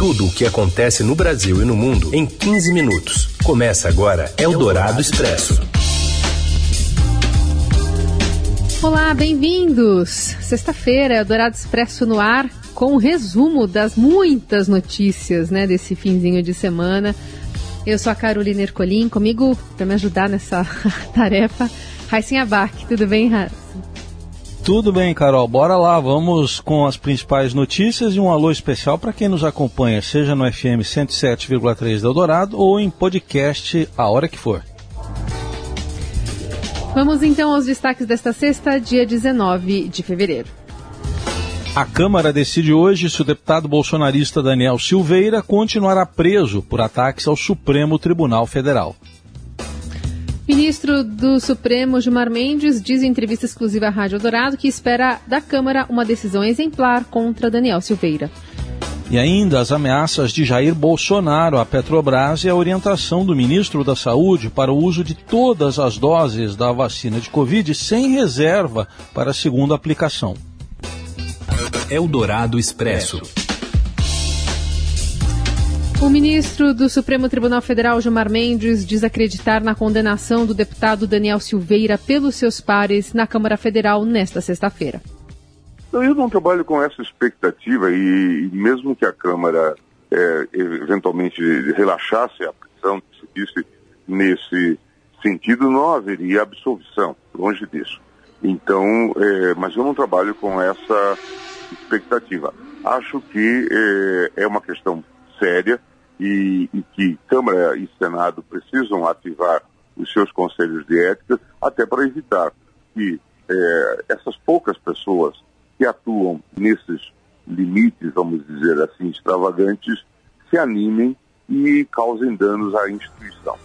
Tudo o que acontece no Brasil e no mundo em 15 minutos. Começa agora Eldorado Expresso. Olá, bem-vindos! Sexta-feira, Eldorado Expresso no ar, com um resumo das muitas notícias né, desse finzinho de semana. Eu sou a Carolina Ercolim, comigo para me ajudar nessa tarefa, Raíssen Abac. Tudo bem, Raíssa? Tudo bem, Carol. Bora lá, vamos com as principais notícias e um alô especial para quem nos acompanha, seja no FM 107,3 Eldorado ou em podcast a hora que for. Vamos então aos destaques desta sexta, dia 19 de fevereiro. A Câmara decide hoje se o deputado bolsonarista Daniel Silveira continuará preso por ataques ao Supremo Tribunal Federal. Ministro do Supremo Gilmar Mendes diz em entrevista exclusiva à Rádio Dourado que espera da Câmara uma decisão exemplar contra Daniel Silveira. E ainda as ameaças de Jair Bolsonaro à Petrobras e a orientação do ministro da Saúde para o uso de todas as doses da vacina de Covid sem reserva para a segunda aplicação. Eldorado Expresso. O ministro do Supremo Tribunal Federal, Gilmar Mendes, diz acreditar na condenação do deputado Daniel Silveira pelos seus pares na Câmara Federal nesta sexta-feira. Eu não trabalho com essa expectativa e, e mesmo que a Câmara é, eventualmente relaxasse a prisão, que se disse nesse sentido, não haveria absolvição, longe disso. Então, é, mas eu não trabalho com essa expectativa. Acho que é, é uma questão séria, e, e que Câmara e Senado precisam ativar os seus conselhos de ética, até para evitar que é, essas poucas pessoas que atuam nesses limites, vamos dizer assim, extravagantes, se animem e causem danos à instituição.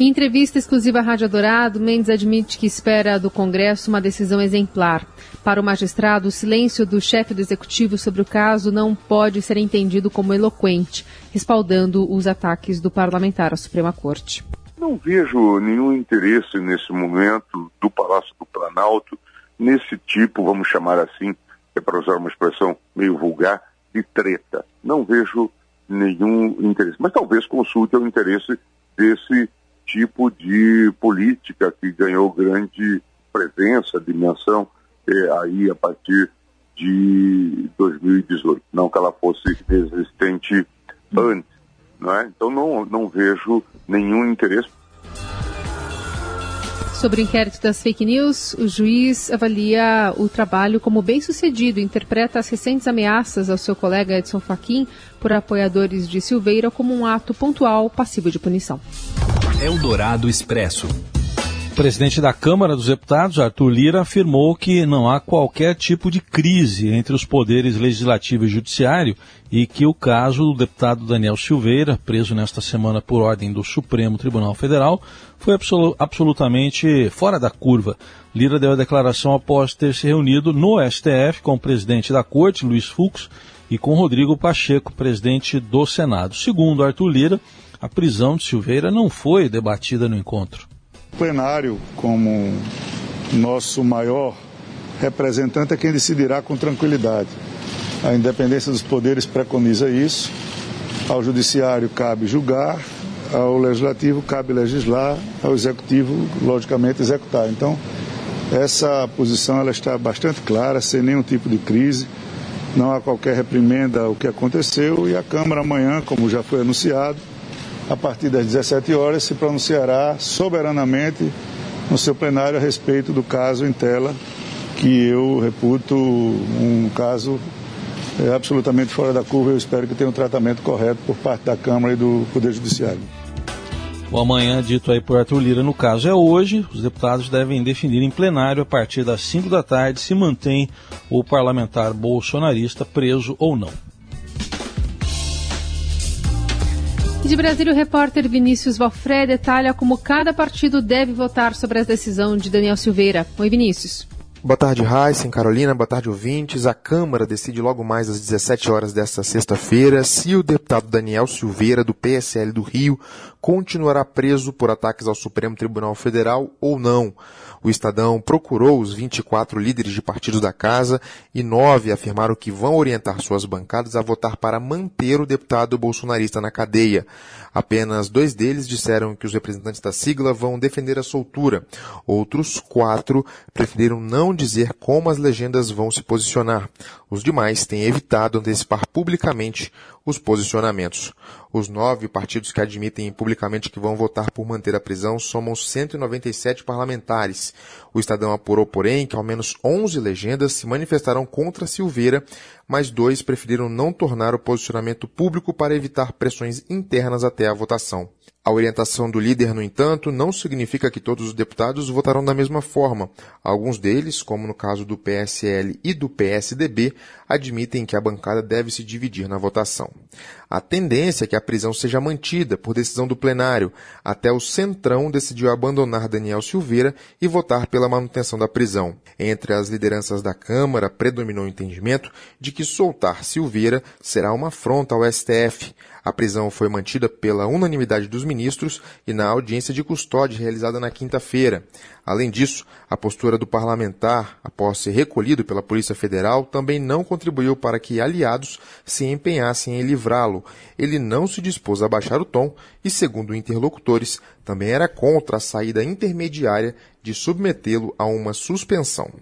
Em entrevista exclusiva à Rádio Dourado, Mendes admite que espera do Congresso uma decisão exemplar. Para o magistrado, o silêncio do chefe do executivo sobre o caso não pode ser entendido como eloquente, respaldando os ataques do parlamentar à Suprema Corte. Não vejo nenhum interesse nesse momento do Palácio do Planalto nesse tipo, vamos chamar assim, é para usar uma expressão meio vulgar, de treta. Não vejo nenhum interesse. Mas talvez consulte o interesse desse tipo de política que ganhou grande presença, dimensão, é, aí a partir de 2018. Não que ela fosse existente antes, não é? Então não, não vejo nenhum interesse. Sobre o inquérito das fake news, o juiz avalia o trabalho como bem sucedido interpreta as recentes ameaças ao seu colega Edson Fachin por apoiadores de Silveira como um ato pontual passivo de punição. Eldorado Expresso. O presidente da Câmara dos Deputados, Arthur Lira, afirmou que não há qualquer tipo de crise entre os poderes legislativo e judiciário e que o caso do deputado Daniel Silveira, preso nesta semana por ordem do Supremo Tribunal Federal, foi absolu absolutamente fora da curva. Lira deu a declaração após ter se reunido no STF com o presidente da Corte, Luiz Fux, e com Rodrigo Pacheco, presidente do Senado. Segundo Arthur Lira, a prisão de Silveira não foi debatida no encontro. O plenário, como nosso maior representante, é quem decidirá com tranquilidade. A independência dos poderes preconiza isso. Ao judiciário cabe julgar, ao legislativo cabe legislar, ao executivo, logicamente, executar. Então, essa posição ela está bastante clara, sem nenhum tipo de crise. Não há qualquer reprimenda ao que aconteceu e a Câmara amanhã, como já foi anunciado, a partir das 17 horas, se pronunciará soberanamente no seu plenário a respeito do caso em tela, que eu reputo um caso é, absolutamente fora da curva. Eu espero que tenha um tratamento correto por parte da Câmara e do Poder Judiciário. O amanhã dito aí por Arthur Lira, no caso, é hoje. Os deputados devem definir em plenário a partir das 5 da tarde se mantém o parlamentar bolsonarista preso ou não. De Brasília, o repórter Vinícius Valfré detalha como cada partido deve votar sobre a decisão de Daniel Silveira. Oi, Vinícius. Boa tarde, Heisen, Carolina. Boa tarde, ouvintes. A Câmara decide logo mais às 17 horas desta sexta-feira se o deputado Daniel Silveira, do PSL do Rio, continuará preso por ataques ao Supremo Tribunal Federal ou não. O Estadão procurou os 24 líderes de partidos da casa e nove afirmaram que vão orientar suas bancadas a votar para manter o deputado bolsonarista na cadeia. Apenas dois deles disseram que os representantes da sigla vão defender a soltura. Outros quatro preferiram não dizer como as legendas vão se posicionar. Os demais têm evitado antecipar publicamente os posicionamentos. Os nove partidos que admitem publicamente que vão votar por manter a prisão somam 197 parlamentares. O Estadão apurou, porém, que ao menos 11 legendas se manifestaram contra Silveira, mas dois preferiram não tornar o posicionamento público para evitar pressões internas até a votação. A orientação do líder, no entanto, não significa que todos os deputados votarão da mesma forma. Alguns deles, como no caso do PSL e do PSDB, admitem que a bancada deve se dividir na votação. A tendência é que a prisão seja mantida por decisão do plenário, até o Centrão decidiu abandonar Daniel Silveira e votar pela manutenção da prisão. Entre as lideranças da Câmara, predominou o entendimento de que soltar Silveira será uma afronta ao STF. A prisão foi mantida pela unanimidade dos ministros e na audiência de custódia realizada na quinta-feira. Além disso, a postura do parlamentar, após ser recolhido pela Polícia Federal, também não contribuiu para que aliados se empenhassem em livrá-lo. Ele não se dispôs a baixar o tom e, segundo interlocutores, também era contra a saída intermediária de submetê-lo a uma suspensão.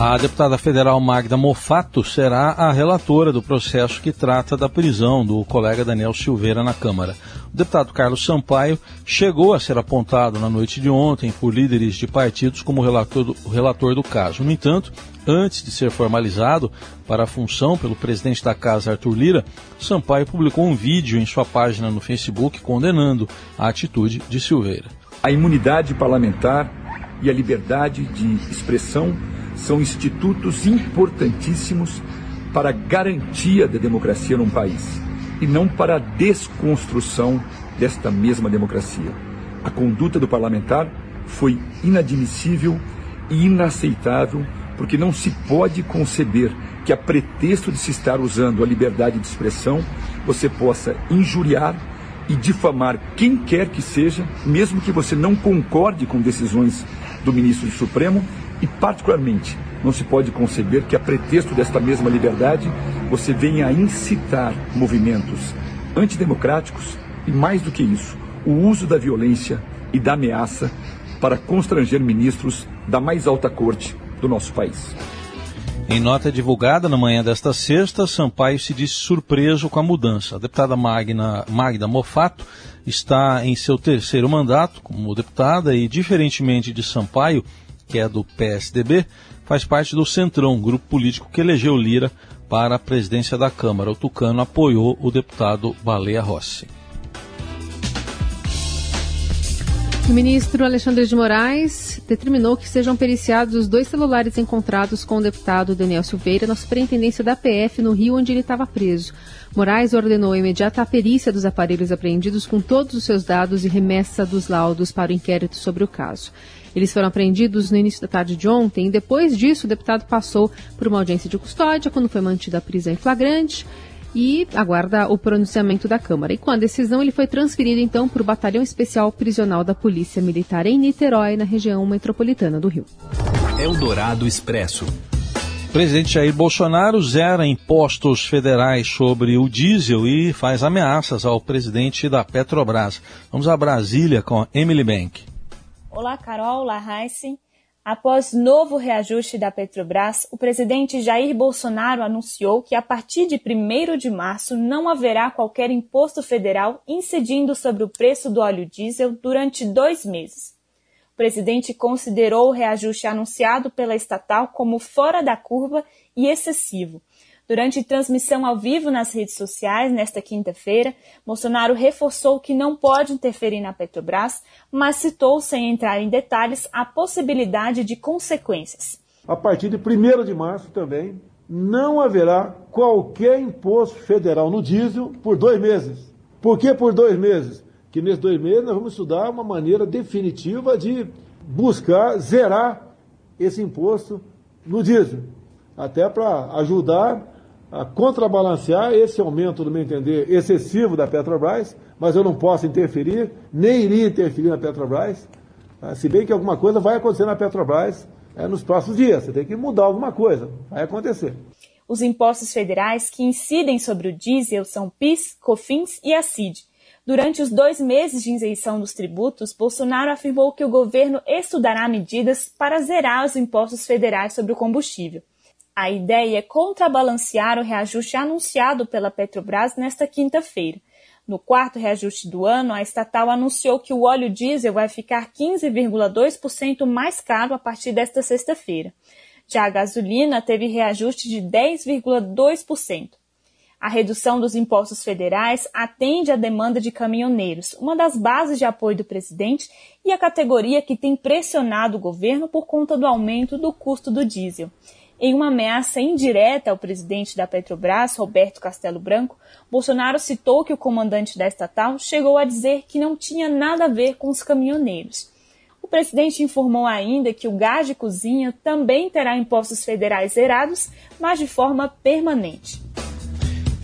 A deputada federal Magda Mofato será a relatora do processo que trata da prisão do colega Daniel Silveira na Câmara. O deputado Carlos Sampaio chegou a ser apontado na noite de ontem por líderes de partidos como relator do, relator do caso. No entanto, antes de ser formalizado para a função pelo presidente da casa, Arthur Lira, Sampaio publicou um vídeo em sua página no Facebook condenando a atitude de Silveira. A imunidade parlamentar e a liberdade de expressão são institutos importantíssimos para a garantia da democracia num país e não para a desconstrução desta mesma democracia. A conduta do parlamentar foi inadmissível e inaceitável, porque não se pode conceber que, a pretexto de se estar usando a liberdade de expressão, você possa injuriar e difamar quem quer que seja, mesmo que você não concorde com decisões do ministro do Supremo, e, particularmente, não se pode conceber que, a pretexto desta mesma liberdade, você venha a incitar movimentos antidemocráticos e, mais do que isso, o uso da violência e da ameaça para constranger ministros da mais alta corte do nosso país. Em nota divulgada na manhã desta sexta, Sampaio se disse surpreso com a mudança. A deputada Magna, Magda Mofato está em seu terceiro mandato como deputada e, diferentemente de Sampaio, que é do PSDB, faz parte do Centrão, grupo político que elegeu Lira para a presidência da Câmara. O Tucano apoiou o deputado Baleia Rossi. O ministro Alexandre de Moraes determinou que sejam periciados os dois celulares encontrados com o deputado Daniel Silveira na superintendência da PF no Rio, onde ele estava preso. Moraes ordenou a imediata perícia dos aparelhos apreendidos com todos os seus dados e remessa dos laudos para o inquérito sobre o caso. Eles foram apreendidos no início da tarde de ontem e depois disso o deputado passou por uma audiência de custódia quando foi mantida a prisão em flagrante e aguarda o pronunciamento da Câmara. E com a decisão, ele foi transferido então para o Batalhão Especial Prisional da Polícia Militar em Niterói, na região metropolitana do Rio. Eldorado Expresso. O presidente Jair Bolsonaro zera impostos federais sobre o diesel e faz ameaças ao presidente da Petrobras. Vamos a Brasília com Emily Bank. Olá, Carol, olá, Heisen. Após novo reajuste da Petrobras, o presidente Jair Bolsonaro anunciou que a partir de 1 de março não haverá qualquer imposto federal incidindo sobre o preço do óleo diesel durante dois meses. O presidente considerou o reajuste anunciado pela estatal como fora da curva e excessivo Durante transmissão ao vivo nas redes sociais nesta quinta-feira, Bolsonaro reforçou que não pode interferir na Petrobras, mas citou, sem entrar em detalhes, a possibilidade de consequências. A partir de 1 de março também não haverá qualquer imposto federal no diesel por dois meses. Por que por dois meses? Que nesses dois meses nós vamos estudar uma maneira definitiva de buscar zerar esse imposto no diesel, até para ajudar a contrabalancear esse aumento, no meu entender, excessivo da Petrobras, mas eu não posso interferir, nem iria interferir na Petrobras, tá? se bem que alguma coisa vai acontecer na Petrobras é, nos próximos dias, você tem que mudar alguma coisa, vai acontecer. Os impostos federais que incidem sobre o diesel são PIS, COFINS e a CID. Durante os dois meses de isenção dos tributos, Bolsonaro afirmou que o governo estudará medidas para zerar os impostos federais sobre o combustível. A ideia é contrabalancear o reajuste anunciado pela Petrobras nesta quinta-feira. No quarto reajuste do ano, a estatal anunciou que o óleo diesel vai ficar 15,2% mais caro a partir desta sexta-feira. Já a gasolina teve reajuste de 10,2%. A redução dos impostos federais atende à demanda de caminhoneiros, uma das bases de apoio do presidente e a categoria que tem pressionado o governo por conta do aumento do custo do diesel. Em uma ameaça indireta ao presidente da Petrobras, Roberto Castelo Branco, Bolsonaro citou que o comandante da estatal chegou a dizer que não tinha nada a ver com os caminhoneiros. O presidente informou ainda que o gás de cozinha também terá impostos federais zerados, mas de forma permanente.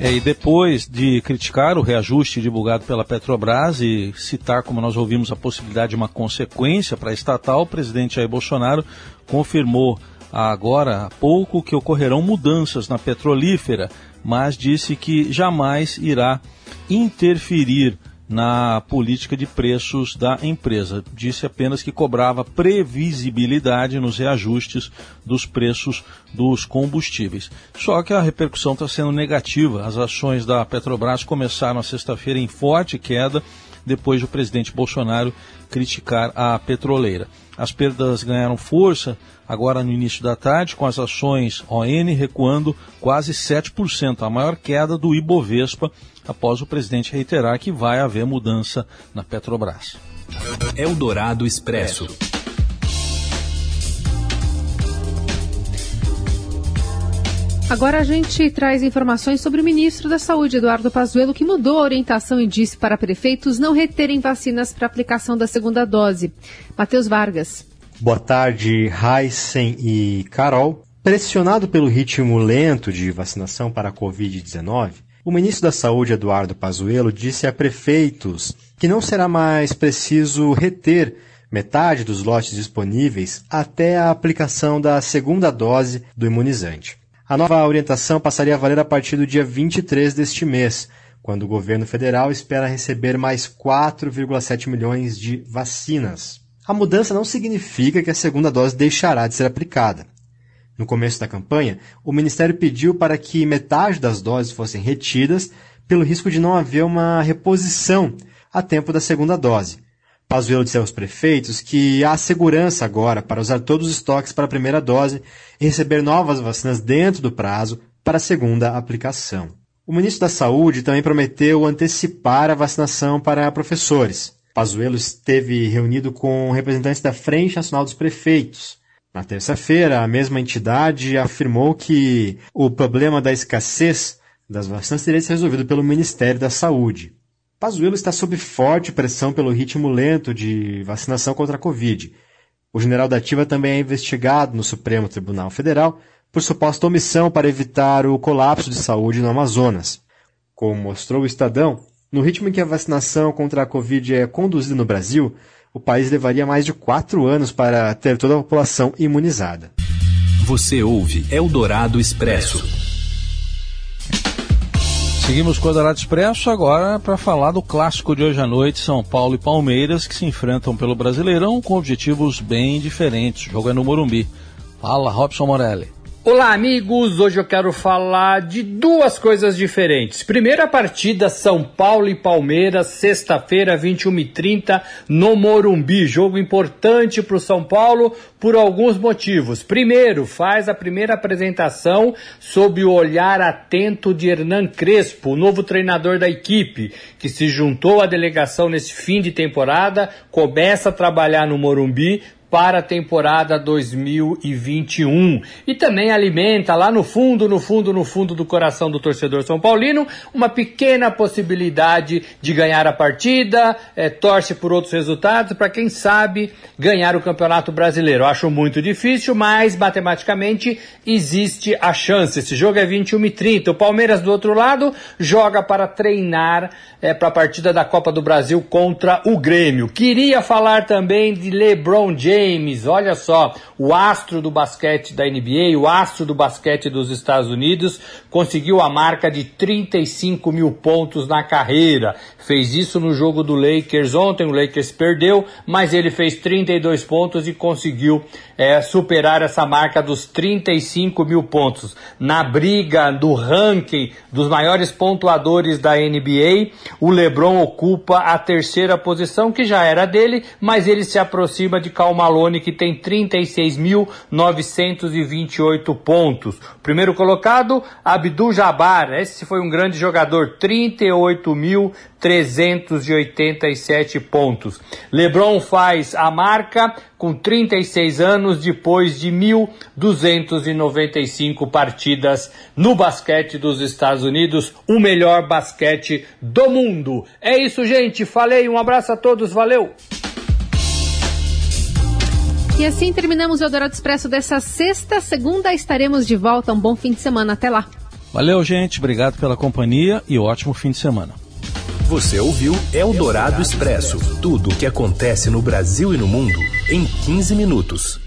É, e depois de criticar o reajuste divulgado pela Petrobras e citar, como nós ouvimos, a possibilidade de uma consequência para a estatal, o presidente Jair Bolsonaro confirmou agora há pouco que ocorrerão mudanças na petrolífera, mas disse que jamais irá interferir na política de preços da empresa. Disse apenas que cobrava previsibilidade nos reajustes dos preços dos combustíveis. Só que a repercussão está sendo negativa. As ações da Petrobras começaram a sexta-feira em forte queda depois do presidente Bolsonaro criticar a petroleira. As perdas ganharam força agora no início da tarde, com as ações ON recuando quase 7%, a maior queda do Ibovespa, após o presidente reiterar que vai haver mudança na Petrobras. Eldorado Expresso. Agora a gente traz informações sobre o ministro da Saúde, Eduardo Pazuello, que mudou a orientação e disse para prefeitos não reterem vacinas para aplicação da segunda dose. Matheus Vargas. Boa tarde, Heisen e Carol. Pressionado pelo ritmo lento de vacinação para a Covid-19, o ministro da Saúde, Eduardo Pazuello, disse a prefeitos que não será mais preciso reter metade dos lotes disponíveis até a aplicação da segunda dose do imunizante. A nova orientação passaria a valer a partir do dia 23 deste mês, quando o governo federal espera receber mais 4,7 milhões de vacinas. A mudança não significa que a segunda dose deixará de ser aplicada. No começo da campanha, o Ministério pediu para que metade das doses fossem retidas pelo risco de não haver uma reposição a tempo da segunda dose. Pazuello disse aos prefeitos que há segurança agora para usar todos os estoques para a primeira dose e receber novas vacinas dentro do prazo para a segunda aplicação. O ministro da Saúde também prometeu antecipar a vacinação para professores. Pazuello esteve reunido com representantes da Frente Nacional dos Prefeitos. Na terça-feira, a mesma entidade afirmou que o problema da escassez das vacinas teria sido resolvido pelo Ministério da Saúde. Pazuello está sob forte pressão pelo ritmo lento de vacinação contra a Covid. O general da Ativa também é investigado no Supremo Tribunal Federal por suposta omissão para evitar o colapso de saúde no Amazonas. Como mostrou o Estadão, no ritmo em que a vacinação contra a Covid é conduzida no Brasil, o país levaria mais de quatro anos para ter toda a população imunizada. Você ouve Eldorado Expresso. Seguimos com o Dourado Expresso agora para falar do clássico de hoje à noite, São Paulo e Palmeiras, que se enfrentam pelo Brasileirão com objetivos bem diferentes. O jogo é no Morumbi. Fala, Robson Morelli. Olá, amigos! Hoje eu quero falar de duas coisas diferentes. Primeiro, a partida São Paulo e Palmeiras, sexta-feira, 21h30, no Morumbi. Jogo importante para o São Paulo por alguns motivos. Primeiro, faz a primeira apresentação sob o olhar atento de Hernan Crespo, o novo treinador da equipe, que se juntou à delegação nesse fim de temporada, começa a trabalhar no Morumbi para a temporada 2021. E também alimenta lá no fundo, no fundo, no fundo do coração do torcedor São Paulino uma pequena possibilidade de ganhar a partida, é, torce por outros resultados para quem sabe ganhar o Campeonato Brasileiro. Acho muito difícil, mas matematicamente existe a chance. Esse jogo é 21 e 30. O Palmeiras do outro lado joga para treinar é, para a partida da Copa do Brasil contra o Grêmio. Queria falar também de LeBron James. Olha só, o astro do basquete da NBA, o astro do basquete dos Estados Unidos, conseguiu a marca de 35 mil pontos na carreira. Fez isso no jogo do Lakers ontem. O Lakers perdeu, mas ele fez 32 pontos e conseguiu é, superar essa marca dos 35 mil pontos. Na briga do ranking dos maiores pontuadores da NBA, o LeBron ocupa a terceira posição, que já era dele, mas ele se aproxima de Cal Malone, que tem 36.928 pontos. Primeiro colocado, Abdul Jabbar. Esse foi um grande jogador, 38.387 pontos. LeBron faz a marca com 36 anos depois de 1.295 partidas no basquete dos Estados Unidos, o melhor basquete do mundo. É isso, gente. Falei, um abraço a todos, valeu! E assim terminamos o Eldorado Expresso dessa sexta. Segunda estaremos de volta. Um bom fim de semana. Até lá. Valeu, gente. Obrigado pela companhia e ótimo fim de semana. Você ouviu Eldorado Expresso tudo o que acontece no Brasil e no mundo em 15 minutos.